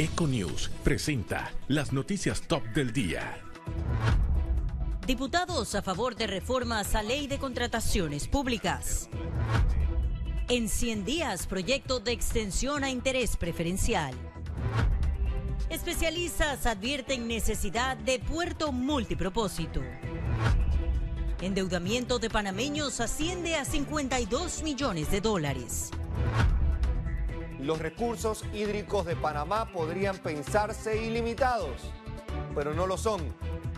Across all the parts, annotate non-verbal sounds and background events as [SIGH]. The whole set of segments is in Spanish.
Econews presenta las noticias top del día. Diputados a favor de reformas a ley de contrataciones públicas. En 100 días, proyecto de extensión a interés preferencial. Especialistas advierten necesidad de puerto multipropósito. Endeudamiento de panameños asciende a 52 millones de dólares. Los recursos hídricos de Panamá podrían pensarse ilimitados, pero no lo son.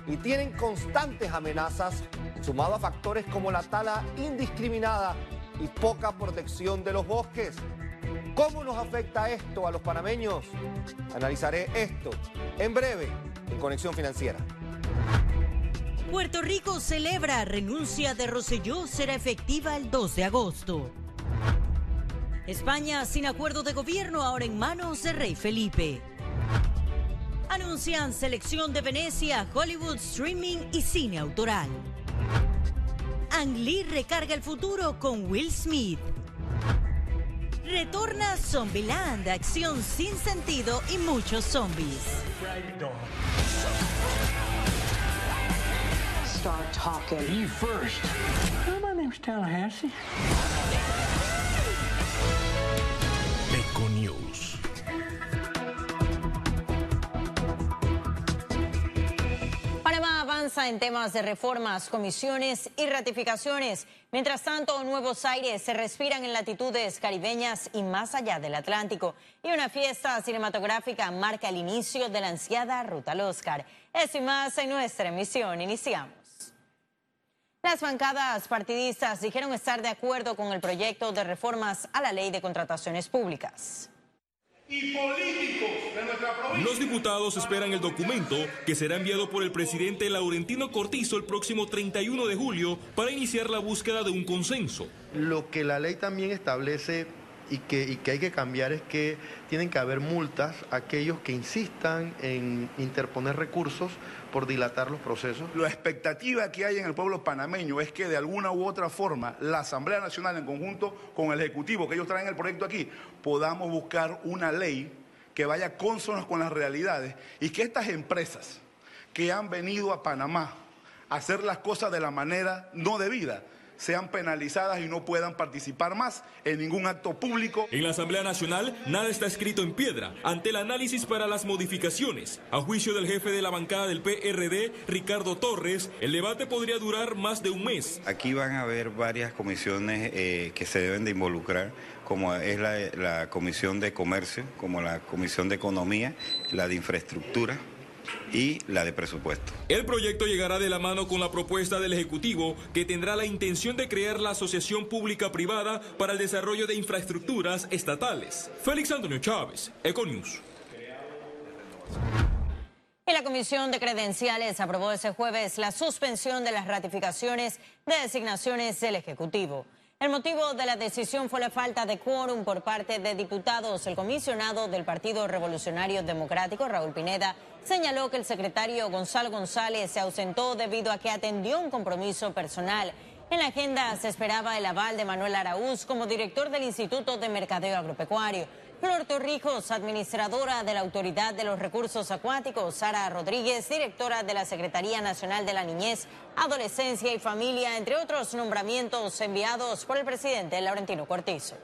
Y tienen constantes amenazas, sumado a factores como la tala indiscriminada y poca protección de los bosques. ¿Cómo nos afecta esto a los panameños? Analizaré esto en breve en Conexión Financiera. Puerto Rico celebra renuncia de Roselló será efectiva el 2 de agosto. España sin acuerdo de gobierno ahora en manos de Rey Felipe. Anuncian selección de Venecia, Hollywood Streaming y cine autoral. Ang Lee recarga el futuro con Will Smith. Retorna Zombieland, acción sin sentido y muchos zombies. Start talking. You first. My name's Tallahassee. Econews. Panamá avanza en temas de reformas, comisiones y ratificaciones. Mientras tanto, nuevos aires se respiran en latitudes caribeñas y más allá del Atlántico. Y una fiesta cinematográfica marca el inicio de la ansiada Ruta al Oscar. Eso y más en nuestra emisión. Iniciamos. Las bancadas partidistas dijeron estar de acuerdo con el proyecto de reformas a la ley de contrataciones públicas. Y políticos de nuestra provincia. Los diputados esperan el documento que será enviado por el presidente Laurentino Cortizo el próximo 31 de julio para iniciar la búsqueda de un consenso. Lo que la ley también establece y que, hay que cambiar es que tienen que haber multas a aquellos que insistan en interponer recursos por dilatar los procesos. La expectativa que hay en el pueblo panameño es que de alguna u otra forma la Asamblea Nacional en conjunto con el Ejecutivo, que ellos traen el proyecto aquí, podamos buscar una ley que vaya consonos con las realidades y que estas empresas que han venido a Panamá a hacer las cosas de la manera no debida, sean penalizadas y no puedan participar más en ningún acto público. En la Asamblea Nacional nada está escrito en piedra. Ante el análisis para las modificaciones, a juicio del jefe de la bancada del PRD, Ricardo Torres, el debate podría durar más de un mes. Aquí van a haber varias comisiones eh, que se deben de involucrar, como es la, la Comisión de Comercio, como la Comisión de Economía, la de Infraestructura y la de presupuesto. El proyecto llegará de la mano con la propuesta del Ejecutivo que tendrá la intención de crear la Asociación Pública Privada para el Desarrollo de Infraestructuras Estatales. Félix Antonio Chávez, Econews. Y la Comisión de Credenciales aprobó ese jueves la suspensión de las ratificaciones de designaciones del Ejecutivo. El motivo de la decisión fue la falta de quórum por parte de diputados. El comisionado del Partido Revolucionario Democrático, Raúl Pineda, señaló que el secretario Gonzalo González se ausentó debido a que atendió un compromiso personal. En la agenda se esperaba el aval de Manuel Araúz como director del Instituto de Mercadeo Agropecuario. Flor Torrijos, administradora de la Autoridad de los Recursos Acuáticos, Sara Rodríguez, directora de la Secretaría Nacional de la Niñez, Adolescencia y Familia, entre otros nombramientos enviados por el presidente Laurentino Cortizo.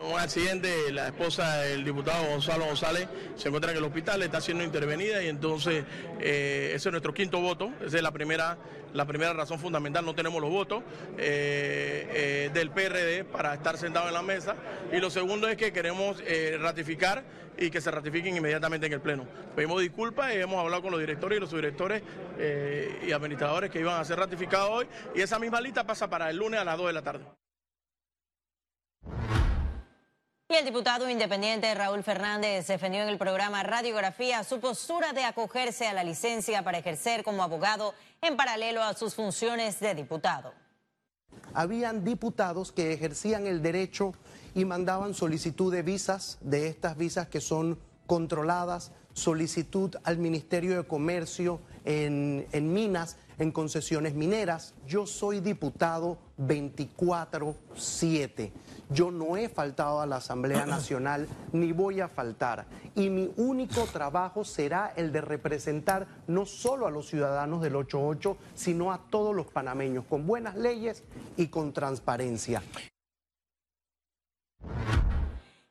Un accidente, la esposa del diputado Gonzalo González se encuentra en el hospital, está siendo intervenida y entonces eh, ese es nuestro quinto voto, esa es la primera, la primera razón fundamental, no tenemos los votos eh, eh, del PRD para estar sentado en la mesa y lo segundo es que queremos ratificar y que se ratifiquen inmediatamente en el Pleno. Pedimos disculpas y hemos hablado con los directores y los subdirectores y administradores que iban a ser ratificados hoy y esa misma lista pasa para el lunes a las 2 de la tarde. Y el diputado independiente Raúl Fernández defendió en el programa Radiografía su postura de acogerse a la licencia para ejercer como abogado en paralelo a sus funciones de diputado. Habían diputados que ejercían el derecho y mandaban solicitud de visas, de estas visas que son controladas, solicitud al Ministerio de Comercio en, en Minas, en concesiones mineras. Yo soy diputado 24-7. Yo no he faltado a la Asamblea [CLEARS THROAT] Nacional ni voy a faltar. Y mi único trabajo será el de representar no solo a los ciudadanos del 88, sino a todos los panameños, con buenas leyes y con transparencia.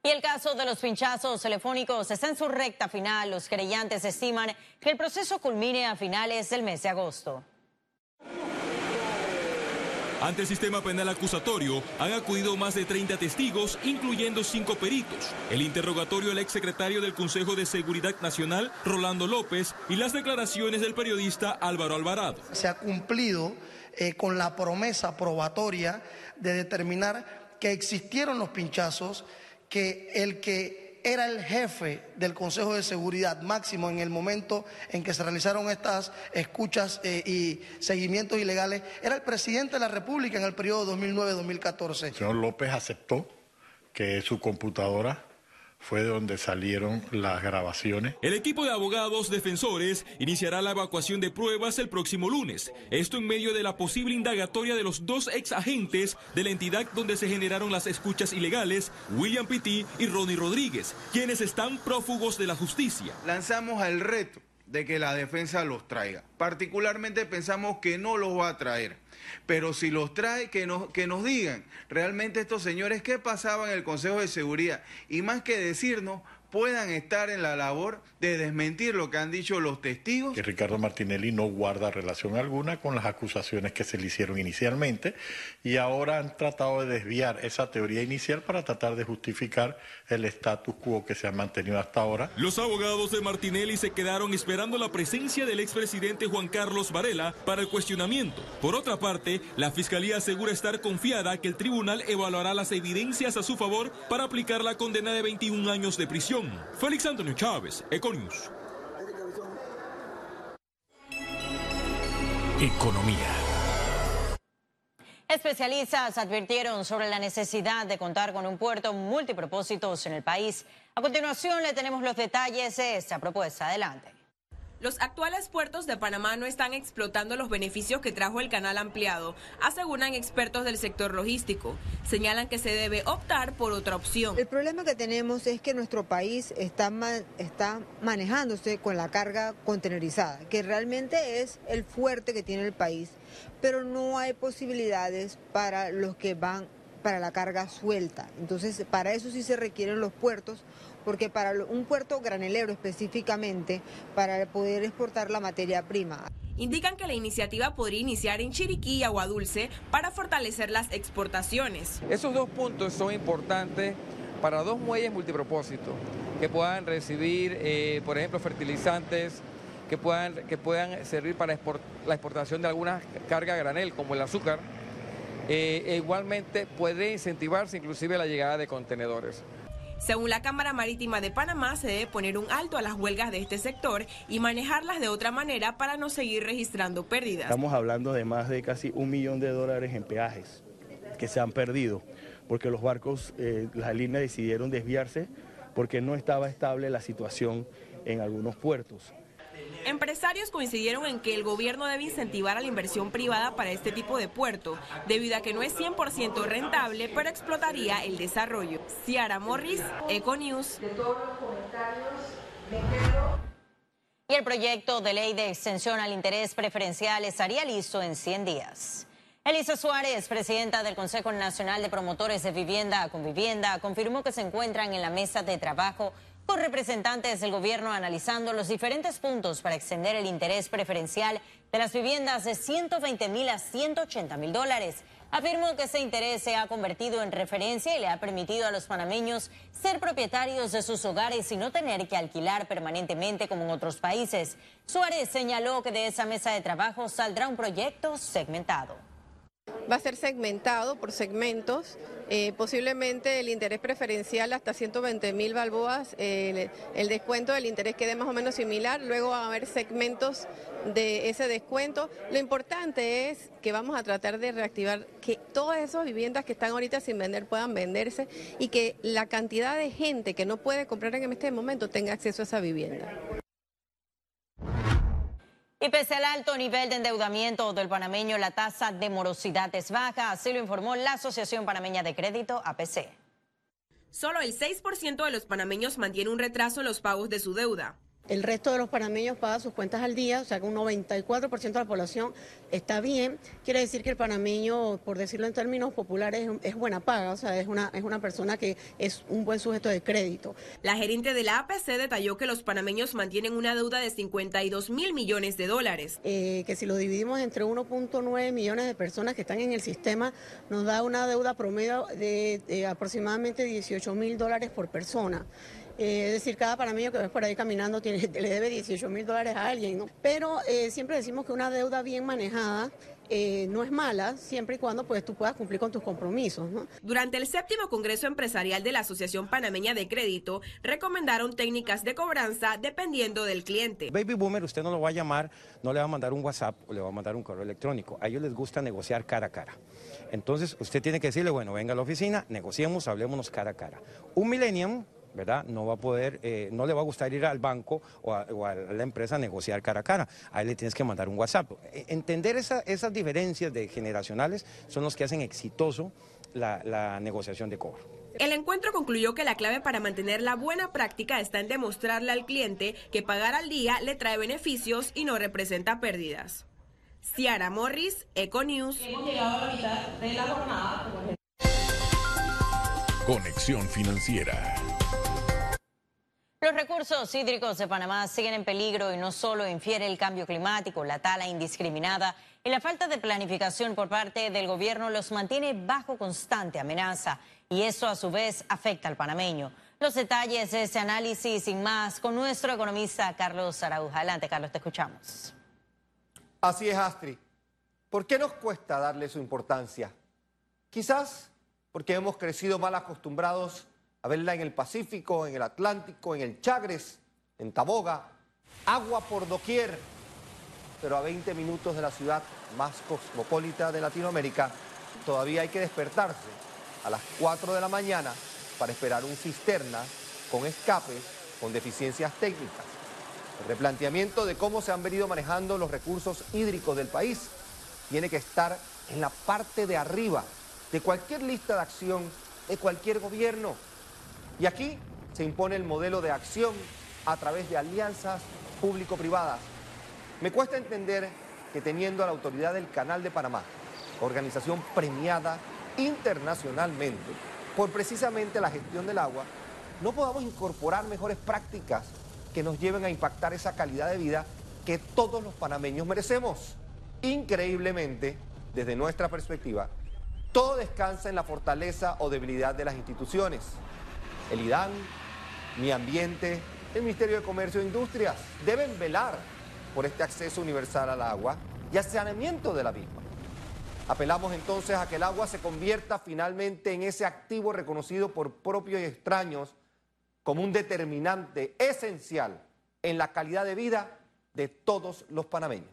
Y el caso de los pinchazos telefónicos está en su recta final. Los creyentes estiman que el proceso culmine a finales del mes de agosto. Ante el sistema penal acusatorio han acudido más de 30 testigos, incluyendo cinco peritos, el interrogatorio del exsecretario del Consejo de Seguridad Nacional, Rolando López, y las declaraciones del periodista Álvaro Alvarado. Se ha cumplido eh, con la promesa probatoria de determinar que existieron los pinchazos, que el que era el jefe del Consejo de Seguridad máximo en el momento en que se realizaron estas escuchas eh, y seguimientos ilegales, era el presidente de la República en el periodo 2009-2014. El señor López aceptó que su computadora fue de donde salieron las grabaciones. El equipo de abogados defensores iniciará la evacuación de pruebas el próximo lunes. Esto en medio de la posible indagatoria de los dos ex agentes de la entidad donde se generaron las escuchas ilegales, William Pitti y Ronnie Rodríguez, quienes están prófugos de la justicia. Lanzamos el reto de que la defensa los traiga. Particularmente pensamos que no los va a traer. Pero si los trae, que nos, que nos digan realmente estos señores qué pasaba en el Consejo de Seguridad. Y más que decirnos, puedan estar en la labor de desmentir lo que han dicho los testigos. Que Ricardo Martinelli no guarda relación alguna con las acusaciones que se le hicieron inicialmente y ahora han tratado de desviar esa teoría inicial para tratar de justificar el status quo que se ha mantenido hasta ahora. Los abogados de Martinelli se quedaron esperando la presencia del expresidente Juan Carlos Varela para el cuestionamiento. Por otra parte, la Fiscalía asegura estar confiada que el tribunal evaluará las evidencias a su favor para aplicar la condena de 21 años de prisión. Félix Antonio Chávez, Econius. Economía. Especialistas advirtieron sobre la necesidad de contar con un puerto multipropósitos en el país. A continuación le tenemos los detalles de esta propuesta. Adelante. Los actuales puertos de Panamá no están explotando los beneficios que trajo el canal ampliado, aseguran expertos del sector logístico. Señalan que se debe optar por otra opción. El problema que tenemos es que nuestro país está, manejándose con la carga contenerizada, que realmente es el fuerte que tiene el país, pero no hay posibilidades para los que van para la carga suelta. Entonces, para eso sí se requieren los puertos porque para un puerto granelero específicamente, para poder exportar la materia prima. Indican que la iniciativa podría iniciar en Chiriquí y Aguadulce para fortalecer las exportaciones. Esos dos puntos son importantes para dos muelles multipropósitos que puedan recibir, eh, por ejemplo, fertilizantes, que puedan, que puedan servir para la exportación de algunas cargas granel, como el azúcar. Eh, e igualmente puede incentivarse inclusive la llegada de contenedores. Según la Cámara Marítima de Panamá, se debe poner un alto a las huelgas de este sector y manejarlas de otra manera para no seguir registrando pérdidas. Estamos hablando de más de casi un millón de dólares en peajes que se han perdido porque los barcos, eh, las líneas decidieron desviarse porque no estaba estable la situación en algunos puertos. Empresarios coincidieron en que el gobierno debe incentivar a la inversión privada para este tipo de puerto, debido a que no es 100% rentable, pero explotaría el desarrollo. Ciara Morris, Econews. Y el proyecto de ley de extensión al interés preferencial estaría listo en 100 días. Elisa Suárez, presidenta del Consejo Nacional de Promotores de Vivienda con Vivienda, confirmó que se encuentran en la mesa de trabajo con representantes del gobierno analizando los diferentes puntos para extender el interés preferencial de las viviendas de 120 mil a 180 mil dólares. Afirmó que ese interés se ha convertido en referencia y le ha permitido a los panameños ser propietarios de sus hogares y no tener que alquilar permanentemente como en otros países. Suárez señaló que de esa mesa de trabajo saldrá un proyecto segmentado. Va a ser segmentado por segmentos eh, posiblemente el interés preferencial hasta 120 mil balboas, el, descuento del interés quede más o menos similar, luego va a haber segmentos de ese descuento. Lo importante es que vamos a tratar de reactivar que todas esas viviendas que están ahorita sin vender puedan venderse y que la cantidad de gente que no puede comprar en este momento tenga acceso a esa vivienda. Y pese al alto nivel de endeudamiento del panameño, la tasa de morosidad es baja, así lo informó la Asociación Panameña de Crédito, APC. Solo el 6% de los panameños mantiene un retraso en los pagos de su deuda. El resto de los panameños paga sus cuentas al día, o sea que un 94% de la población está bien. Quiere decir que el panameño, por decirlo en términos populares, es buena paga, o sea, es una, es una persona que es un buen sujeto de crédito. La gerente de la APC detalló que los panameños mantienen una deuda de 52 mil millones de dólares. Eh, que si lo dividimos entre 1.9 millones de personas que están en el sistema, nos da una deuda promedio de, de aproximadamente 18 mil dólares por persona. Eh, es decir, cada panameño que ves por ahí caminando tiene, [LAUGHS] le debe 18 mil dólares a alguien, ¿no? Pero eh, siempre decimos que una deuda bien manejada eh, no es mala siempre y cuando pues tú puedas cumplir con tus compromisos. ¿no? Durante el séptimo Congreso Empresarial de la Asociación Panameña de Crédito, recomendaron técnicas de cobranza dependiendo del cliente. Baby Boomer, usted no lo va a llamar, no le va a mandar un WhatsApp o le va a mandar un correo electrónico. A ellos les gusta negociar cara a cara. Entonces, usted tiene que decirle, bueno, venga a la oficina, negociemos, hablémonos cara a cara. Un millennium ¿verdad? No va a poder, eh, no le va a gustar ir al banco o a, la empresa a negociar cara a cara. A él le tienes que mandar un WhatsApp. E, entender esas diferencias de generacionales son los que hacen exitoso la, la negociación de cobro. El encuentro concluyó que la clave para mantener la buena práctica está en demostrarle al cliente que pagar al día le trae beneficios y no representa pérdidas. Ciara Morris, Econews. Hemos llegado a la mitad de la jornada. Conexión financiera. Los recursos hídricos de Panamá siguen en peligro y no solo infiere el cambio climático, la tala indiscriminada y la falta de planificación por parte del gobierno los mantiene bajo constante amenaza y eso a su vez afecta al panameño. Los detalles de ese análisis sin más con nuestro economista Carlos Arauja. Adelante, Carlos, te escuchamos. Así es, Astrid. ¿Por qué nos cuesta darle su importancia? Quizás porque hemos crecido mal acostumbrados a verla en el Pacífico, en el Atlántico, en el Chagres, en Taboga, agua por doquier, pero a 20 minutos de la ciudad más cosmopolita de Latinoamérica, todavía hay que despertarse a las 4 de la mañana para esperar un cisterna con escapes, con deficiencias técnicas. El replanteamiento de cómo se han venido manejando los recursos hídricos del país tiene que estar en la parte de arriba de cualquier lista de acción de cualquier gobierno. Y aquí se impone el modelo de acción a través de alianzas público-privadas. Me cuesta entender que teniendo a la autoridad del Canal de Panamá, organización premiada internacionalmente por precisamente la gestión del agua, no podamos incorporar mejores prácticas que nos lleven a impactar esa calidad de vida que todos los panameños merecemos. Increíblemente, desde nuestra perspectiva, todo descansa en la fortaleza o debilidad de las instituciones el IDAN, Mi Ambiente, el Ministerio de Comercio e Industrias deben velar por este acceso universal al agua y al saneamiento de la misma. Apelamos entonces a que el agua se convierta finalmente en ese activo reconocido por propios y extraños como un determinante esencial en la calidad de vida de todos los panameños.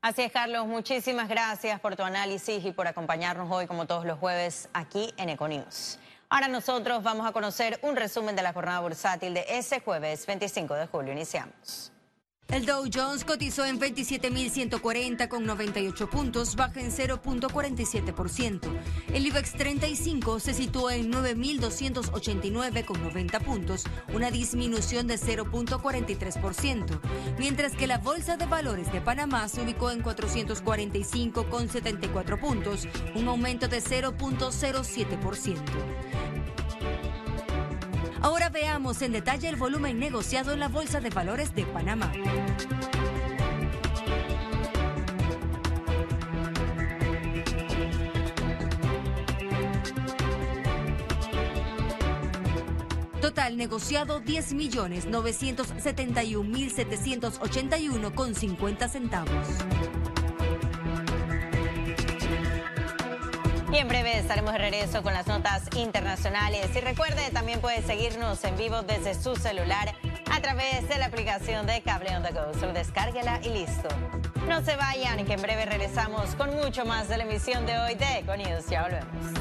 Así es, Carlos. Muchísimas gracias por tu análisis y por acompañarnos hoy, como todos los jueves, aquí en Econews. Ahora nosotros vamos a conocer un resumen de la jornada bursátil de ese jueves 25 de julio. Iniciamos. El Dow Jones cotizó en 27.140 con 98 puntos, baja en 0.47%. El IBEX 35 se situó en 9.289 con 90 puntos, una disminución de 0.43%, mientras que la Bolsa de Valores de Panamá se ubicó en 445 con 74 puntos, un aumento de 0.07%. Ahora veamos en detalle el volumen negociado en la Bolsa de Valores de Panamá. Total negociado 10 millones 971 mil 781 con 50 centavos. Y en breve estaremos de regreso con las notas internacionales. Y recuerde, también puede seguirnos en vivo desde su celular a través de la aplicación de Cable on the Go. Solo descárguela y listo. No se vayan, que en breve regresamos con mucho más de la emisión de hoy de Econius. Ya volvemos.